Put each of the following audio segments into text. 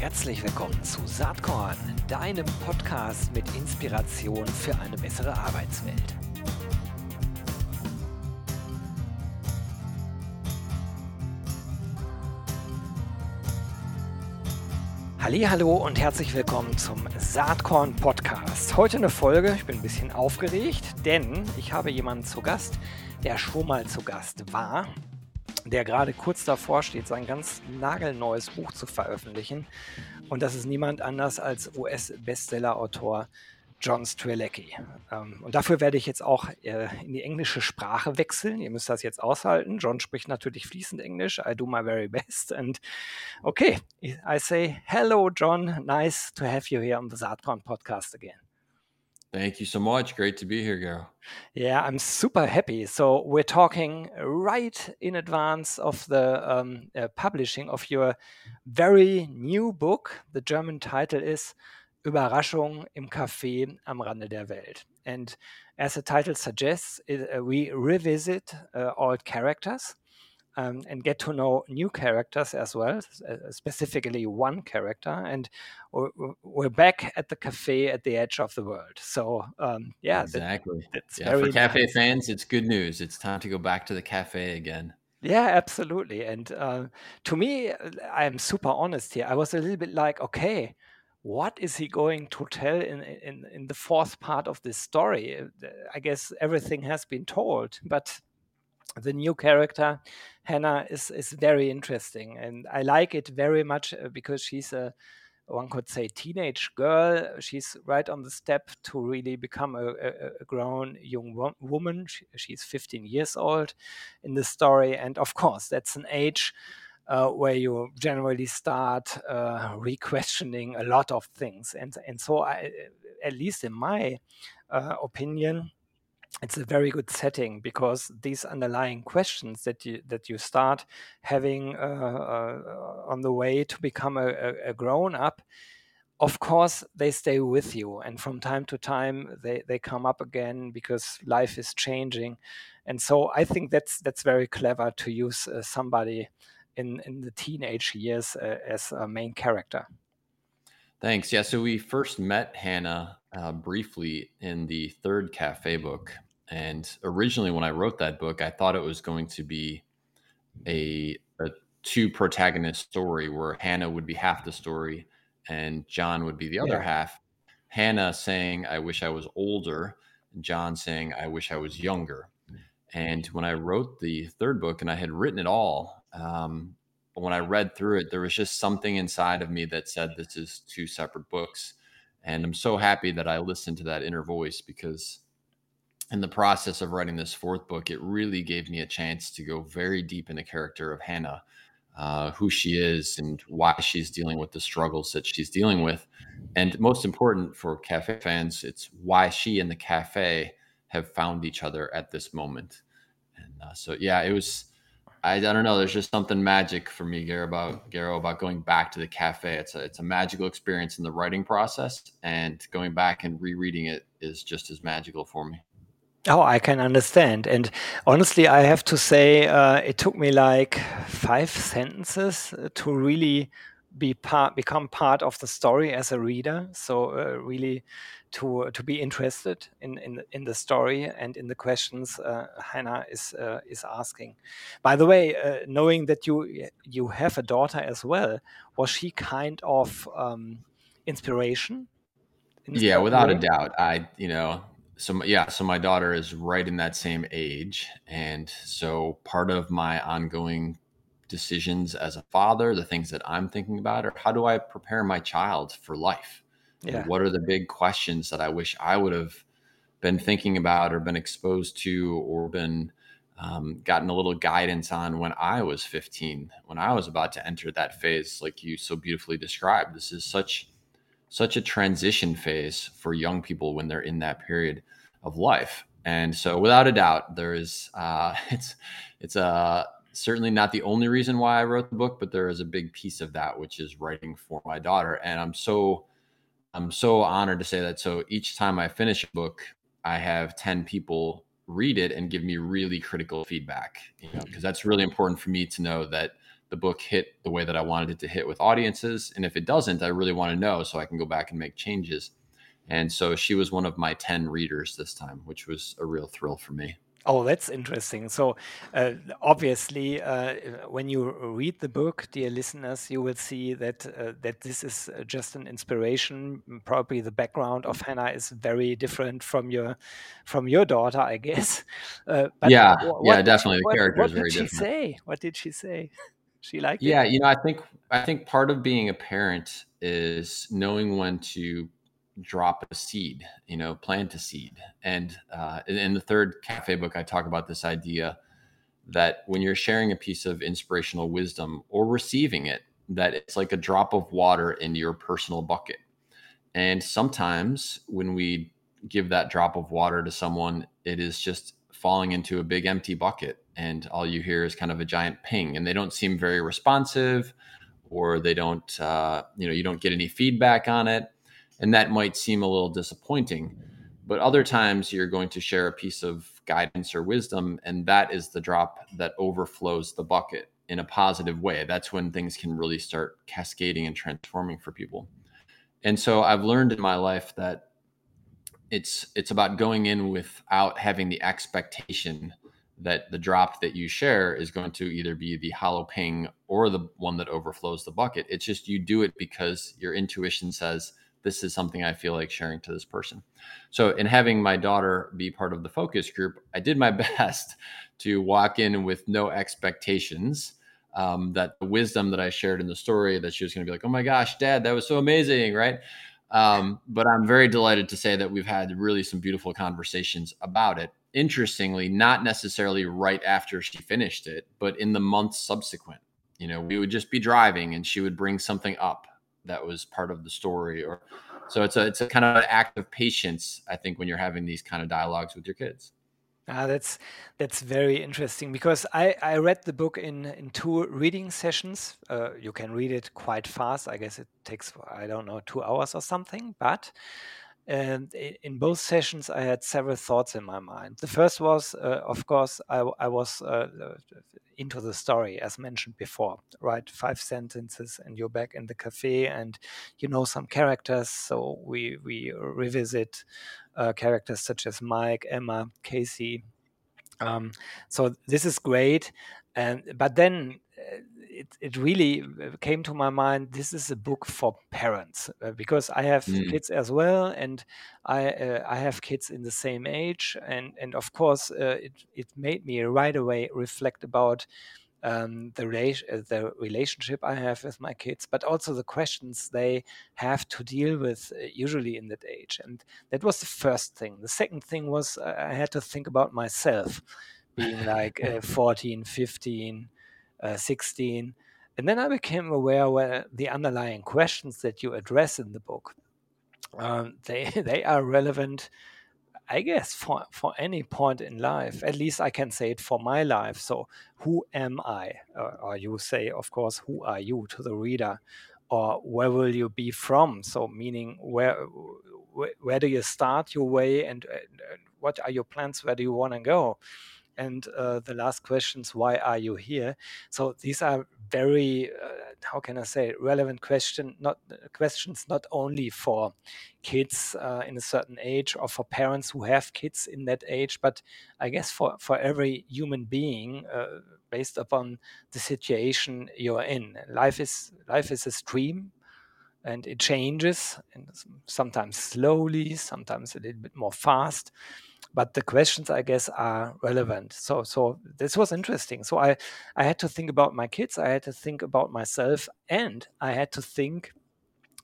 Herzlich willkommen zu Saatkorn, deinem Podcast mit Inspiration für eine bessere Arbeitswelt. Hallo und herzlich willkommen zum Saatkorn Podcast. Heute eine Folge, ich bin ein bisschen aufgeregt, denn ich habe jemanden zu Gast, der schon mal zu Gast war der gerade kurz davor steht, sein ganz nagelneues Buch zu veröffentlichen. Und das ist niemand anders als US-Bestseller-Autor John Strelecki. Ähm, und dafür werde ich jetzt auch äh, in die englische Sprache wechseln. Ihr müsst das jetzt aushalten. John spricht natürlich fließend Englisch. I do my very best. And okay, I say hello, John. Nice to have you here on the Saatkorn podcast again. Thank you so much. Great to be here, Gero. Yeah, I'm super happy. So we're talking right in advance of the um, uh, publishing of your very new book. The German title is Überraschung im Café am Rande der Welt. And as the title suggests, it, uh, we revisit uh, old characters um, and get to know new characters as well, uh, specifically one character. And we're, we're, back at the cafe at the edge of the world. So, um, yeah, exactly. That, yeah, for cafe nice. fans, it's good news. It's time to go back to the cafe again. Yeah, absolutely. And uh, to me, I'm super honest here. I was a little bit like, okay, what is he going to tell in, in in the fourth part of this story? I guess everything has been told, but the new character Hannah is is very interesting, and I like it very much uh, because she's a one could say teenage girl. She's right on the step to really become a, a, a grown young wo- woman. She, she's 15 years old in the story, and of course, that's an age. Uh, where you generally start uh, re-questioning a lot of things, and and so I, at least in my uh, opinion, it's a very good setting because these underlying questions that you that you start having uh, uh, on the way to become a, a, grown up of course they stay with you. And from time to time they, they come up again because life is changing. And so i think that's that's very clever to use uh, somebody in in the teenage years uh, as a main character thanks yeah so we first met hannah uh, briefly in the third cafe book and originally, when I wrote that book, I thought it was going to be a, a two protagonist story where Hannah would be half the story and John would be the other yeah. half. Hannah saying, I wish I was older, John saying, I wish I was younger. And when I wrote the third book and I had written it all, um, when I read through it, there was just something inside of me that said, This is two separate books. And I'm so happy that I listened to that inner voice because in the process of writing this fourth book, it really gave me a chance to go very deep in the character of Hannah, uh, who she is and why she's dealing with the struggles that she's dealing with. And most important for cafe fans, it's why she and the cafe have found each other at this moment. And uh, so, yeah, it was. I, I don't know. There's just something magic for me, Gero, about Gero about going back to the cafe. It's a it's a magical experience in the writing process, and going back and rereading it is just as magical for me. Oh, I can understand. And honestly, I have to say, uh, it took me like five sentences uh, to really be part, become part of the story as a reader. So uh, really, to to be interested in in in the story and in the questions uh, Hannah is uh, is asking. By the way, uh, knowing that you you have a daughter as well, was she kind of um, inspiration? Yeah, without a doubt. I you know so yeah so my daughter is right in that same age and so part of my ongoing decisions as a father the things that i'm thinking about are how do i prepare my child for life yeah. what are the big questions that i wish i would have been thinking about or been exposed to or been um, gotten a little guidance on when i was 15 when i was about to enter that phase like you so beautifully described this is such such a transition phase for young people when they're in that period of life. And so, without a doubt, there is uh, it's it's uh, certainly not the only reason why I wrote the book, but there is a big piece of that which is writing for my daughter, and I'm so I'm so honored to say that. So each time I finish a book, I have ten people read it and give me really critical feedback, you know, because that's really important for me to know that the book hit the way that I wanted it to hit with audiences. And if it doesn't, I really want to know so I can go back and make changes. And so she was one of my 10 readers this time, which was a real thrill for me. Oh, that's interesting. So, uh, obviously, uh, when you read the book, dear listeners, you will see that uh, that this is uh, just an inspiration. Probably the background of Hannah is very different from your from your daughter, I guess. Uh, yeah, yeah, definitely. The character what, is very different. What did she say? What did she say? she liked yeah, it. Yeah, you know, I think I think part of being a parent is knowing when to drop a seed, you know, plant a seed. And uh, in the third cafe book, I talk about this idea that when you're sharing a piece of inspirational wisdom or receiving it, that it's like a drop of water in your personal bucket. And sometimes when we give that drop of water to someone, it is just falling into a big empty bucket. And all you hear is kind of a giant ping, and they don't seem very responsive, or they don't, uh, you know, you don't get any feedback on it and that might seem a little disappointing. But other times you're going to share a piece of guidance or wisdom, and that is the drop that overflows the bucket in a positive way. That's when things can really start cascading and transforming for people. And so I've learned in my life that it's it's about going in without having the expectation that the drop that you share is going to either be the hollow ping or the one that overflows the bucket. It's just you do it because your intuition says this is something I feel like sharing to this person. So, in having my daughter be part of the focus group, I did my best to walk in with no expectations. Um, that the wisdom that I shared in the story, that she was going to be like, "Oh my gosh, Dad, that was so amazing!" Right? Um, but I'm very delighted to say that we've had really some beautiful conversations about it. Interestingly, not necessarily right after she finished it, but in the months subsequent. You know, we would just be driving, and she would bring something up that was part of the story or so it's a it's a kind of an act of patience i think when you're having these kind of dialogues with your kids Ah, that's that's very interesting because I, I read the book in, in two reading sessions. Uh, you can read it quite fast. I guess it takes I don't know two hours or something. But and in both sessions, I had several thoughts in my mind. The first was, uh, of course, I, I was uh, into the story, as mentioned before. Right, five sentences, and you're back in the cafe, and you know some characters. So we we revisit uh, characters such as Mike, Emma, Casey. Um, so this is great, and but then uh, it, it really uh, came to my mind this is a book for parents uh, because I have mm. kids as well and I uh, I have kids in the same age and and of course uh, it it made me right away reflect about um, the, uh, the relationship I have with my kids, but also the questions they have to deal with uh, usually in that age. And that was the first thing. The second thing was I had to think about myself being like 14, 15, uh, 16. And then I became aware where the underlying questions that you address in the book, um, they they are relevant, I guess, for for any point in life. At least I can say it for my life. So, who am I? Uh, or you say, of course, who are you to the reader, or where will you be from? So, meaning where where, where do you start your way, and, and, and what are your plans? Where do you want to go? And uh, the last questions why are you here? So these are very uh, how can i say relevant question not uh, questions not only for kids uh, in a certain age or for parents who have kids in that age but i guess for for every human being uh, based upon the situation you're in. Life is life is a stream and it changes and sometimes slowly sometimes a little bit more fast but the questions i guess are relevant. So so this was interesting. So i i had to think about my kids i had to think about myself and i had to think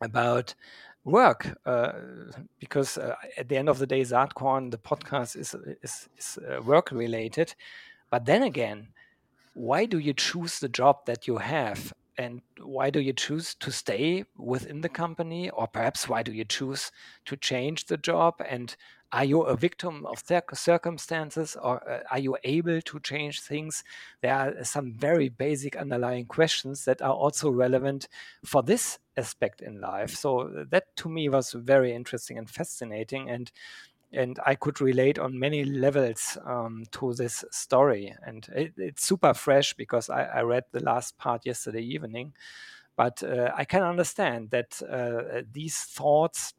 about work uh, because uh, at the end of the day Saatkorn the podcast is is, is uh, work related. But then again why do you choose the job that you have? And why do you choose to stay within the company? Or perhaps why do you choose to change the job? And are you a victim of circumstances or uh, are you able to change things there are some very basic underlying questions that are also relevant for this aspect in life so that to me was very interesting and fascinating and and I could relate on many levels um, to this story. And it, it's super fresh because I, I, read the last part yesterday evening. But uh, I can understand that uh, these thoughts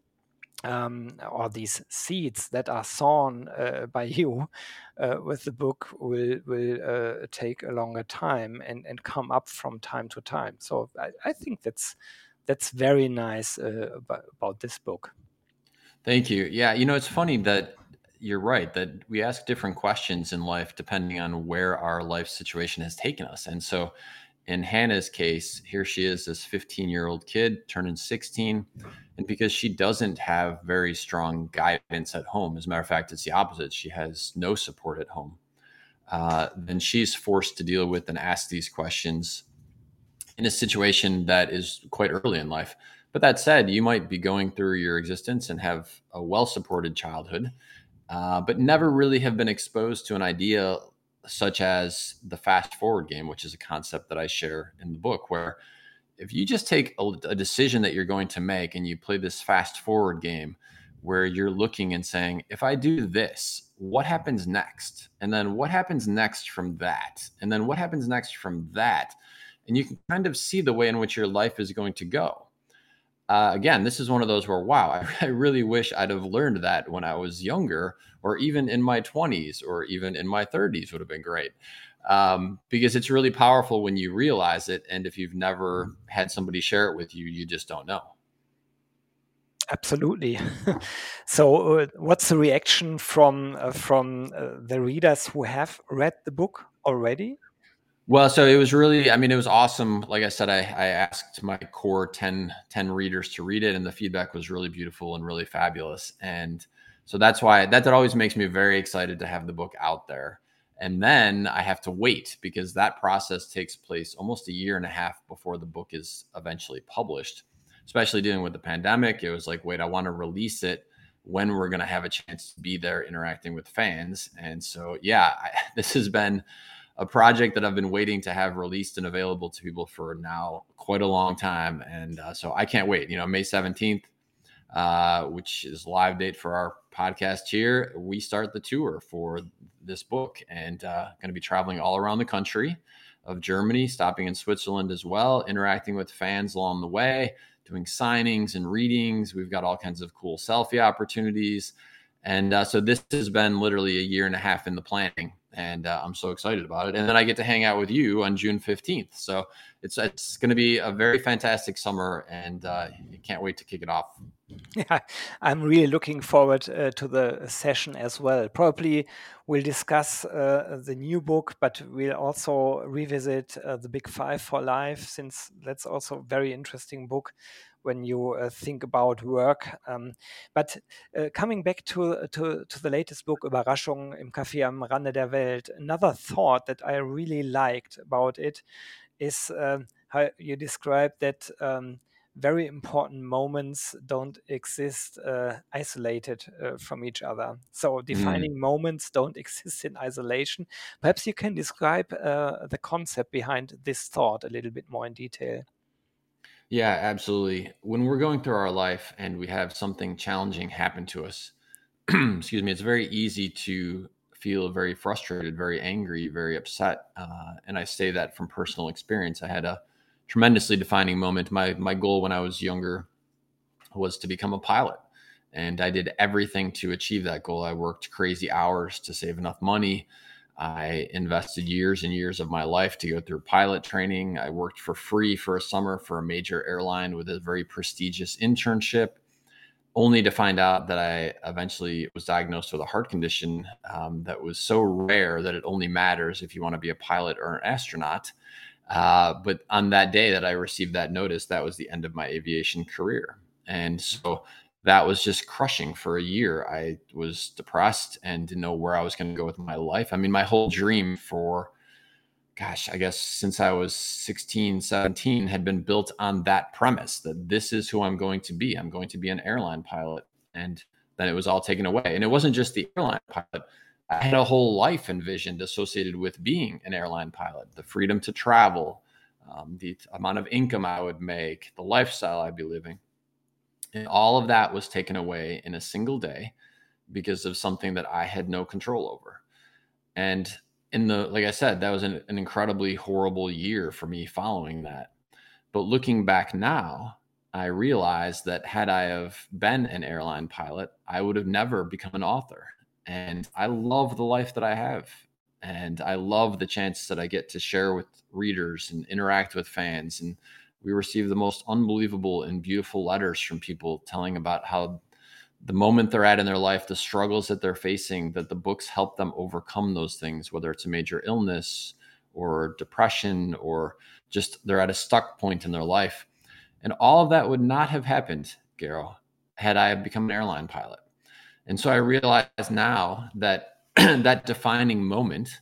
um, or these seeds that are sown uh, by you uh, with the book will will uh, take a longer time and, and come up from time to time. So I, I think that's that's very nice uh, about, about this book. Thank you. Yeah, you know it's funny that you're right that we ask different questions in life depending on where our life situation has taken us, and so in Hannah's case, here she is, this 15 year old kid turning 16. And because she doesn't have very strong guidance at home, as a matter of fact, it's the opposite. She has no support at home. Uh, then she's forced to deal with and ask these questions in a situation that is quite early in life. But that said, you might be going through your existence and have a well supported childhood, uh, but never really have been exposed to an idea such as the fast forward game, which is a concept that I share in the book, where if you just take a, a, decision that you're going to make and you play this fast forward game where you're looking and saying, if I do this, what happens next? And then what happens next from that? And then what happens next from that? And you can kind of see the way in which your life is going to go. Uh, again, this is one of those where, wow, I, I really wish I'd have learned that when I was younger or even in my 20s or even in my 30s would have been great. Um, because it's really powerful when you realize it. And if you've never had somebody share it with you, you just don't know. Absolutely. so, uh, what's the reaction from uh, from uh, the readers who have read the book already? Well, so it was really, I mean, it was awesome. Like I said, I, I asked my core 10, 10 readers to read it, and the feedback was really beautiful and really fabulous. And so that's why that, that always makes me very excited to have the book out there. And then I have to wait because that process takes place almost a year and a half before the book is eventually published. Especially dealing with the pandemic, it was like, wait, I want to release it when we're going to have a chance to be there interacting with fans. And so, yeah, I, this has been a project that I've been waiting to have released and available to people for now quite a long time. And uh, so I can't wait. You know, May 17th, uh, which is live date for our podcast here, we start the tour for this book and uh, going to be traveling all around the country of Germany, stopping in Switzerland as well, interacting with fans along the way, doing signings and readings. We've got all kinds of cool selfie opportunities. And uh, so this has been literally a year and a half in the planning and uh, I'm so excited about it. And then I get to hang out with you on June 15th. So it's it's going to be a very fantastic summer, and uh, can't wait to kick it off. Yeah, I'm really looking forward uh, to the session as well. Probably we'll discuss uh, the new book, but we'll also revisit uh, the Big Five for Life, since that's also a very interesting book when you uh, think about work. Um, but uh, coming back to, to, to the latest book, Überraschung im Café am Rande der Welt, another thought that I really liked about it is uh, how you describe that um, very important moments don't exist uh, isolated uh, from each other. So mm. defining mm. moments don't exist in isolation. Perhaps you can describe uh, the concept behind this thought a little bit more in detail. Yeah, absolutely. When we're going through our life and we have something challenging happen to us, excuse me, it's very easy to feel very frustrated, very angry, very upset. Uh, and I say that from personal experience. I had a tremendously defining moment. My my goal when I was younger was to become a pilot, and I did everything to achieve that goal. I worked crazy hours to save enough money I invested years and years of my life to go through pilot training. I worked for free for a summer for a major airline with a very prestigious internship, only to find out that I eventually was diagnosed with a heart condition um, that was so rare that it only matters if you want to be a pilot or an astronaut. Uh, but on that day that I received that notice, that was the end of my aviation career. And so that was just crushing for a year. I was depressed and didn't know where I was going to go with my life. I mean, my whole dream for, gosh, I guess since I was 16, 17 had been built on that premise that this is who I'm going to be. I'm going to be an airline pilot. And then it was all taken away. And it wasn't just the airline pilot. I had a whole life envisioned associated with being an airline pilot, the freedom to travel, um, the amount of income I would make, the lifestyle I'd be living. And all of that was taken away in a single day because of something that I had no control over. And in the, like I said, that was an, an incredibly horrible year for me following that. But looking back now, I realized that had I have been an airline pilot, I would have never become an author. And I love the life that I have. And I love the chance that I get to share with readers and interact with fans. And we receive the most unbelievable and beautiful letters from people telling about how the moment they're at in their life, the struggles that they're facing, that the books help them overcome those things, whether it's a major illness or depression or just they're at a stuck point in their life. And all of that would not have happened, Gero, had I become an airline pilot. And so I realize now that that defining moment,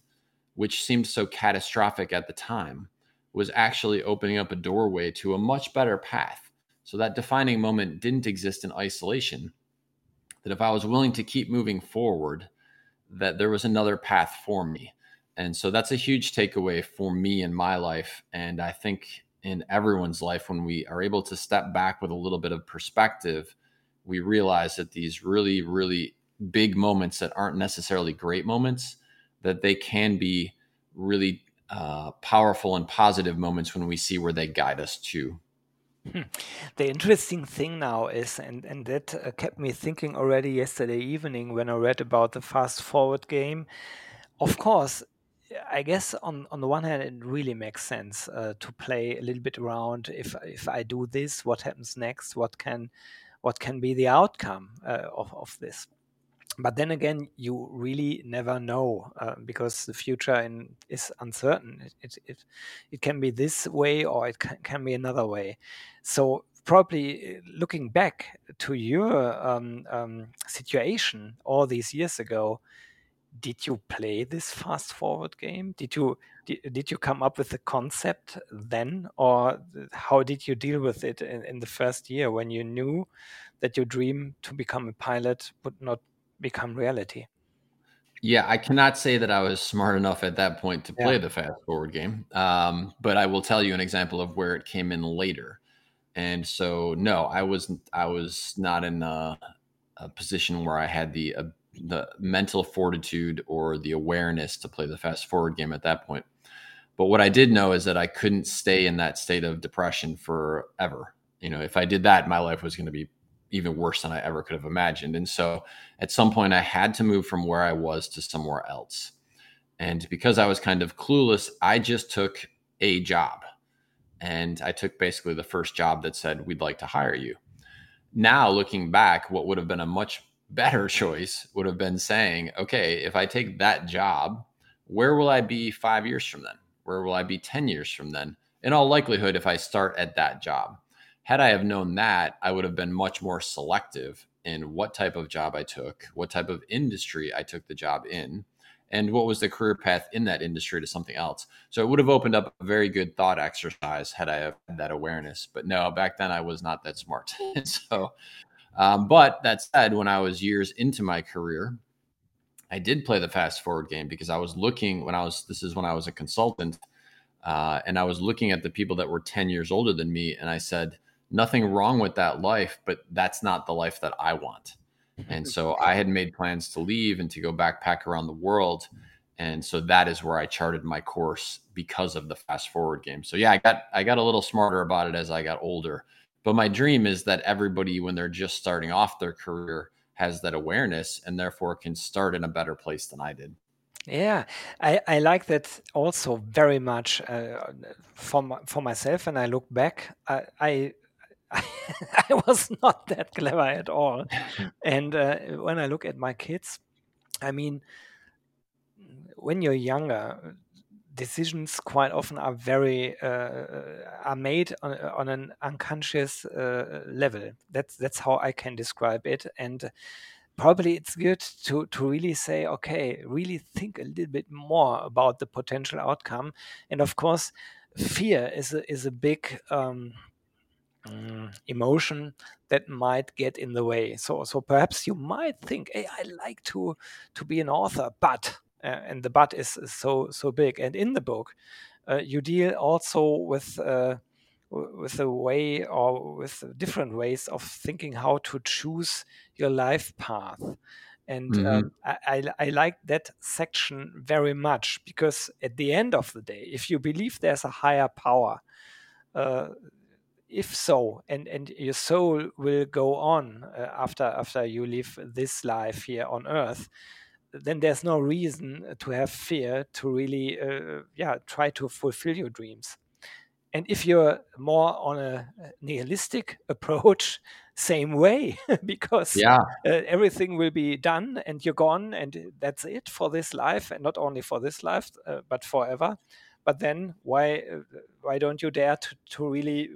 which seemed so catastrophic at the time, was actually opening up a doorway to a much better path. So that defining moment didn't exist in isolation. That if I was willing to keep moving forward, that there was another path for me. And so that's a huge takeaway for me in my life. And I think in everyone's life, when we are able to step back with a little bit of perspective, we realize that these really, really big moments that aren't necessarily great moments, that they can be really uh, powerful and positive moments when we see where they guide us to. Hmm. The interesting thing now is, and, and that uh, kept me thinking already yesterday evening when I read about the fast forward game. Of course, I guess on, on the one hand, it really makes sense uh, to play a little bit around. If if I do this, what happens next? What can what can be the outcome uh, of of this? But then again, you really never know uh, because the future in, is uncertain. It, it, it it can be this way or it can, can be another way. So probably uh, looking back to your um, um, situation all these years ago, did you play this fast forward game? Did you did, did you come up with the concept then, or how did you deal with it in, in the first year when you knew that your dream to become a pilot would not become reality? Yeah, I cannot say that I was smart enough at that point to play yeah. the fast forward game, um, but I will tell you an example of where it came in later. And so, no, I was I was not in a, a position where I had the uh, the mental fortitude or the awareness to play the fast forward game at that point. But what I did know is that I couldn't stay in that state of depression forever. You know, if I did that, my life was going to be even worse than I ever could have imagined. And so at some point, I had to move from where I was to somewhere else. And because I was kind of clueless, I just took a job. And I took basically the first job that said, We'd like to hire you. Now, looking back, what would have been a much better choice would have been saying, okay, if I take that job, where will I be five years from then? Where will I be 10 years from then? In all likelihood, if I start at that job. Had I have known that, I would have been much more selective in what type of job I took, what type of industry I took the job in, and what was the career path in that industry to something else. So it would have opened up a very good thought exercise had I had that awareness. But no, back then I was not that smart. so um, but that said, when I was years into my career, I did play the fast forward game because I was looking when I was, this is when I was a consultant, uh, and I was looking at the people that were 10 years older than me. And I said, nothing wrong with that life, but that's not the life that I want. And so I had made plans to leave and to go backpack around the world. And so that is where I charted my course because of the fast forward game. So yeah, I got I got a little smarter about it as I got older. But my dream is that everybody, when they're just starting off their career, has that awareness and therefore can start in a better place than I did. Yeah, I, I like that also very much uh, for for myself. And I look back, I, I I was not that clever at all. and uh, when I look at my kids, I mean, when you're younger, decisions quite often are very uh, uh, are made on, on an unconscious uh, level. That's that's how I can describe it, and probably it's good to to really say, okay, really think a little bit more about the potential outcome, and of course, fear is a, is a big. Um, mm, emotion that might get in the way so so perhaps you might think hey i like to to be an author but uh, and the but is, is, so so big. And in the book, uh, you deal also with uh, with a way or with different ways of thinking how to choose your life path. And mm-hmm. um, I, I, I like that section very much because at the end of the day, if you believe there's a higher power, uh, if so, and, and your soul will go on uh, after after you live this life here on Earth, then there's no reason to have fear to really uh, yeah try to fulfill your dreams. And if you're more on a nihilistic approach same way because yeah. uh, everything will be done and you're gone and that's it for this life and not only for this life uh, but forever. But then why uh, why don't you dare to, to really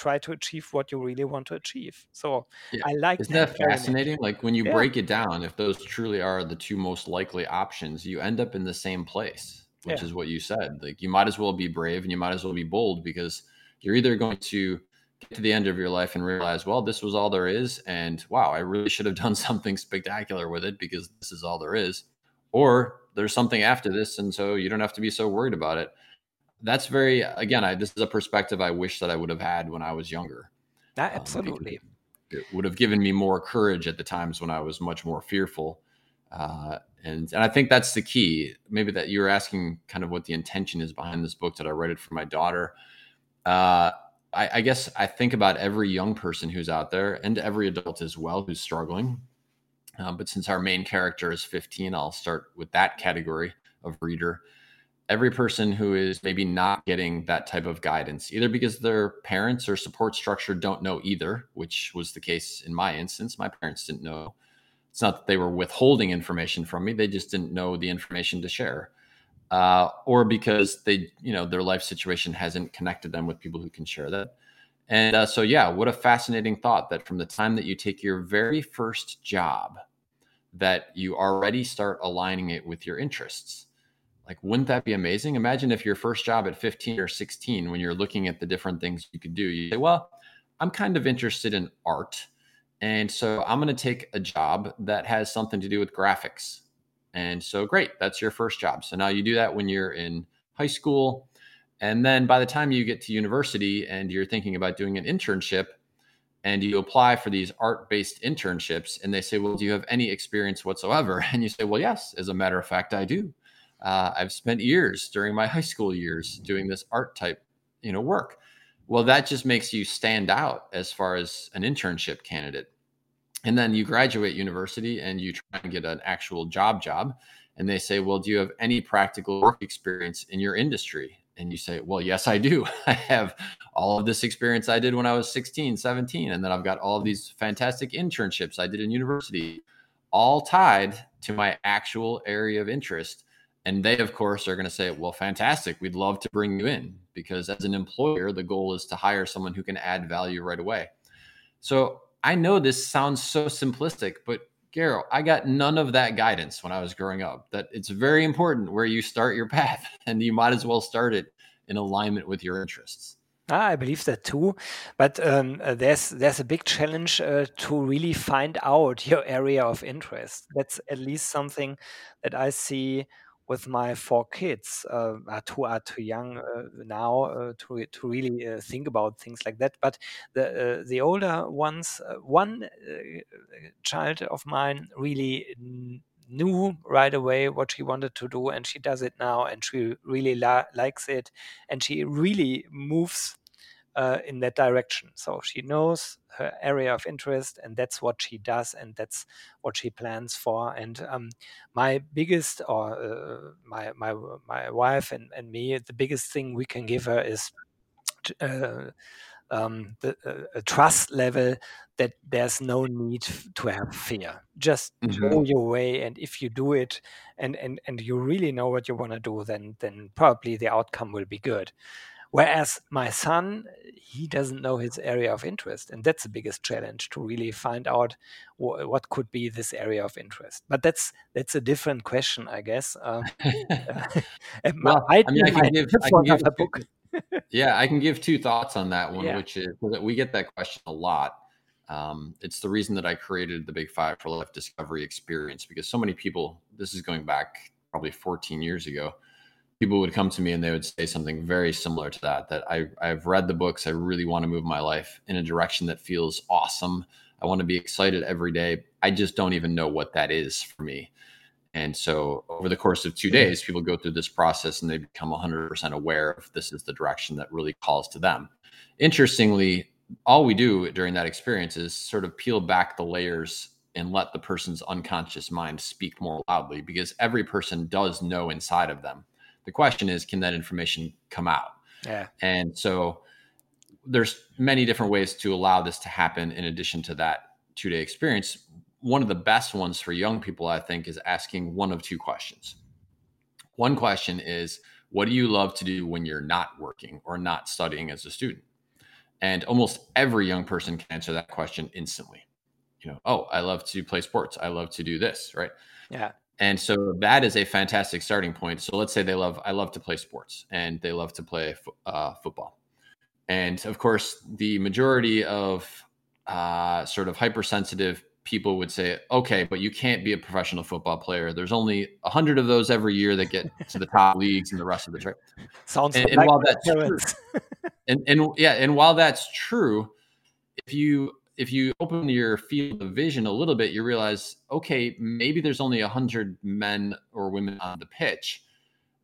try to achieve what you really want to achieve. So yeah. I like Isn't that, that fascinating? Like when you yeah. break it down, if those truly are the two most likely options, you end up in the same place, which yeah. is what you said. Like you might as well be brave and you might as well be bold because you're either going to get to the end of your life and realize, well, this was all there is. And wow, I really should have done something spectacular with it because this is all there is. Or there's something after this. And so you don't have to be so worried about it that's very again I, this is a perspective i wish that i would have had when i was younger. Um, absolutely. um, it would have given me more courage at the times when i was much more fearful. Uh, and and i think that's the key. Maybe that you were asking kind of what the intention is behind this book that i write it for my daughter. Uh, I, I guess i think about every young person who's out there and every adult as well who's struggling. Uh, but since our main character is 15 i'll start with that category of reader every person who is maybe not getting that type of guidance, either because their parents or support structure don't know either, which was the case in my instance. My parents didn't know. It's not that they were withholding information from me; they just didn't know the information to share, uh, or because they, you know, their life situation hasn't connected them with people who can share that. And uh, so, yeah, what a fascinating thought that from the time that you take your very first job, that you already start aligning it with your interests like, wouldn't that be amazing? Imagine if your first job at 15 or 16, when you're looking at the different things you could do, you say, Well, I'm kind of interested in art. And so I'm going to take a job that has something to do with graphics. And so, great, that's your first job. So now you do that when you're in high school. And then by the time you get to university and you're thinking about doing an internship, and you apply for these art based internships, and they say, Well, do you have any experience whatsoever? And you say, Well, yes, as a matter of fact, I do. Uh, I've spent years during my high school years doing this art type, you know, work. Well, that just makes you stand out as far as an internship candidate. And then you graduate university and you try and get an actual job job. And they say, Well, do you have any practical work experience in your industry? And you say, Well, yes, I do. I have all of this experience I did when I was 16, 17. And then I've got all of these fantastic internships I did in university, all tied to my actual area of interest and they, of course, are going to say, well, fantastic. We'd love to bring you in because as an employer, the goal is to hire someone who can add value right away. So I know this sounds so simplistic, but Gero, I got none of that guidance when I was growing up. That it's very important where you start your path, and you might as well start it in alignment with your interests. Ah, I believe that too, but um, uh, there's there's a big challenge uh, to really find out your area of interest. That's at least something that I see with my four kids, uh, two are too young uh, now uh, to to really uh, think about things like that. But the uh, the older ones, uh, one child of mine really knew right away what she wanted to do, and she does it now, and she really likes it, and she really moves uh, in that direction. So she knows her area of interest, and that's what she does, and that's what she plans for. And um, my biggest, or uh, my my my wife and, and me, the biggest thing we can give her is. Uh, um, the, uh, a trust level that there's no need to have fear. Just mm-hmm. go your way, and if you do it, and and and you really know what you want to do, then then probably the outcome will be good. Whereas my son, he doesn't know his area of interest. And that's the biggest challenge to really find out wh- what could be this area of interest. But that's that's a different question, I guess. Um, well, I, mean, I can give, I can give book. yeah, I can give two thoughts on that one, yeah. which is that we get that question a lot. Um, it's the reason that I created the Big Five for Life Discovery experience because so many people, this is going back probably 14 years ago, people would come to me and they would say something very similar to that that I, i've read the books i really want to move my life in a direction that feels awesome I want to be excited every day. I just don't even know what that is for me. And so over the course of two days, people go through this process and they become 100% aware of this is the direction that really calls to them. Interestingly, all we do during that experience is sort of peel back the layers and let the person's unconscious mind speak more loudly because every person does know inside of them. The question is, can that information come out? Yeah. And so there's many different ways to allow this to happen in addition to that two day experience. One of the best ones for young people, I think, is asking one of two questions. One question is, what do you love to do when you're not working or not studying as a student? And almost every young person can answer that question instantly. You know, oh, I love to play sports. I love to do this, right? Yeah. And so that is a fantastic starting point. So let's say they love, I love to play sports and they love to play uh, football. And of course, the majority of uh, sort of hypersensitive people would say, okay, but you can't be a professional football player. There's only a hundred of those every year that get to the top leagues and the rest of the trip. Sounds and, and like while that's true, and, and yeah, and while that's true, if you if you open your field of vision a little bit, you realize, okay, maybe there's only a hundred men or women on the pitch.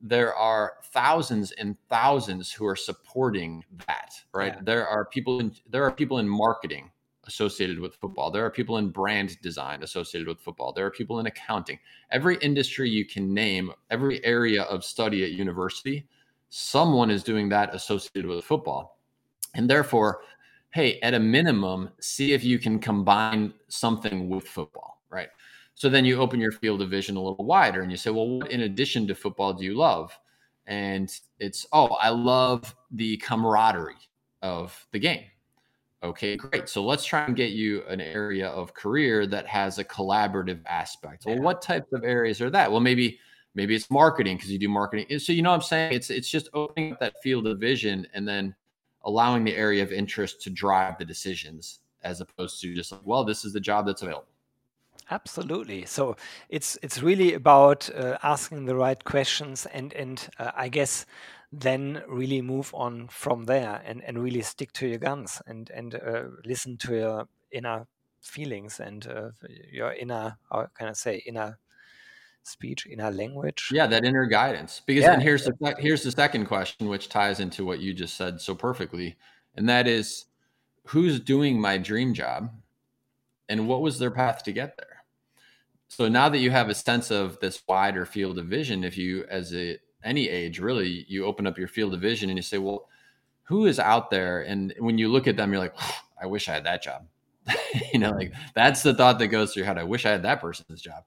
There are thousands and thousands who are supporting that, right? Yeah. There are people in there are people in marketing associated with football. There are people in brand design associated with football. There are people in accounting. Every industry you can name, every area of study at university, someone is doing that associated with football. And therefore, hey, at a minimum, see if you can combine something with football, right? So then you open your field of vision a little wider and you say, well, what in addition to football do you love? And it's, oh, I love the camaraderie of the game. Okay, great. So let's try and get you an area of career that has a collaborative aspect. Well, what types of areas are that? Well, maybe maybe it's marketing because you do marketing. So you know what I'm saying? It's it's just opening up that field of vision and then allowing the area of interest to drive the decisions as opposed to just like, well, this is the job that's available. Absolutely. So it's it's really about uh, asking the right questions and and uh, I guess then really move on from there and, and really stick to your guns and and uh, listen to your inner feelings and uh, your inner how can I say inner speech in inner language? Yeah that inner guidance. Because yeah. and here's the here's the second question which ties into what you just said so perfectly and that is who's doing my dream job and what was their path to get there? So now that you have a sense of this wider field of vision if you as a any age really you open up your field of vision and you say well who is out there? And when you look at them you're like i wish i had that job. You know like that's the thought that goes through your head i wish i had that person's job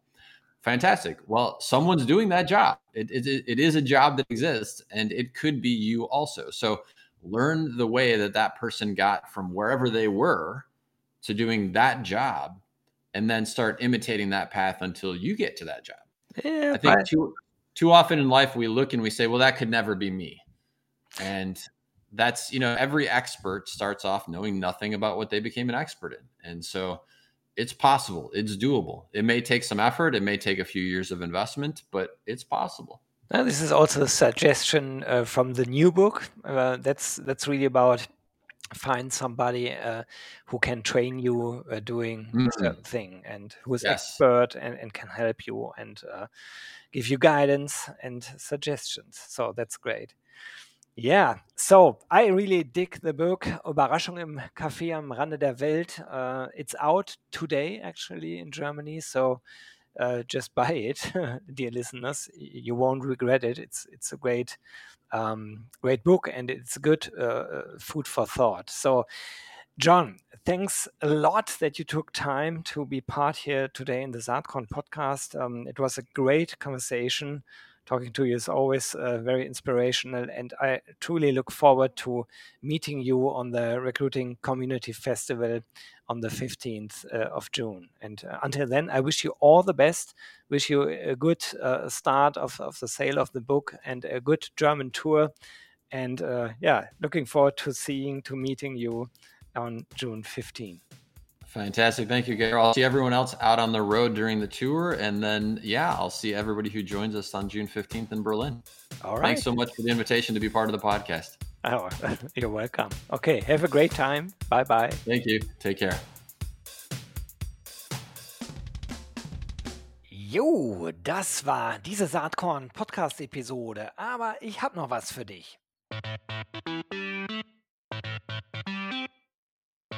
fantastic well someone's doing that job it, it, it is a job that exists and it could be you also so learn the way that that person got from wherever they were to doing that job and then start imitating that path until you get to that job yeah, i think too, too often in life we look and we say, well, that could never be me. And that's, you know, every expert starts off knowing nothing about what they became an expert in. And so it's possible, it's doable. It may take some effort, it may take a few years of investment, but it's possible. Now, this is also a suggestion uh, from the new book. Uh, that's that's really about find somebody uh, who can train you uh, doing mm-hmm. a certain thing and who is yes. expert and, and can help you and uh, give you guidance and suggestions. So that's great. Yeah, so I really dig the book Überraschung im Café am Rande der Welt. Uh, it's out today, actually, in Germany. So uh, just buy it, dear listeners. You won't regret it. It's it's a great, um, great book, and it's good uh, uh food for thought. So John, thanks a lot that you took time to be part here today in the Saatkorn podcast. Um, it was a great conversation. Talking to you is always uh, very inspirational, and I truly look forward to meeting you on the Recruiting Community Festival on the 15th uh, of June. And uh, until then, I wish you all the best. Wish you a good uh, start of, of the sale of the book and a good German tour. And uh, yeah, looking forward to seeing, to meeting you on June 15. Fantastic. Thank you, Gary. I'll see everyone else out on the road during the tour. And then, yeah, I'll see everybody who joins us on June 15th in Berlin. All right. Thanks so much for the invitation to be part of the podcast. Oh, you're welcome. Okay. Have a great time. Bye bye. Thank you. Take care. Jo, das war diese Saatkorn-Podcast-Episode. Aber ich habe noch was für dich.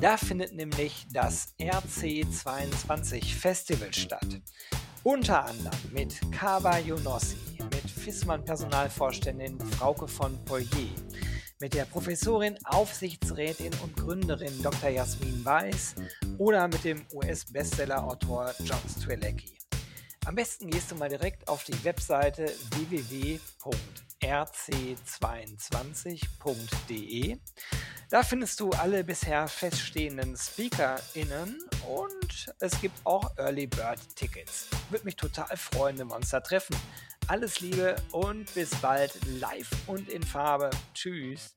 Da findet nämlich das RC22 Festival statt. Unter anderem mit Kaba Yonossi, mit Fissmann Personalvorständin Frauke von Poirier, mit der Professorin, Aufsichtsrätin und Gründerin Dr. Jasmin Weiß oder mit dem US-Bestseller-Autor John Strelecki. Am besten gehst du mal direkt auf die Webseite www.rc22.de. Da findest du alle bisher feststehenden SpeakerInnen und es gibt auch Early Bird Tickets. Würde mich total freuen, wenn wir uns da treffen. Alles Liebe und bis bald live und in Farbe. Tschüss.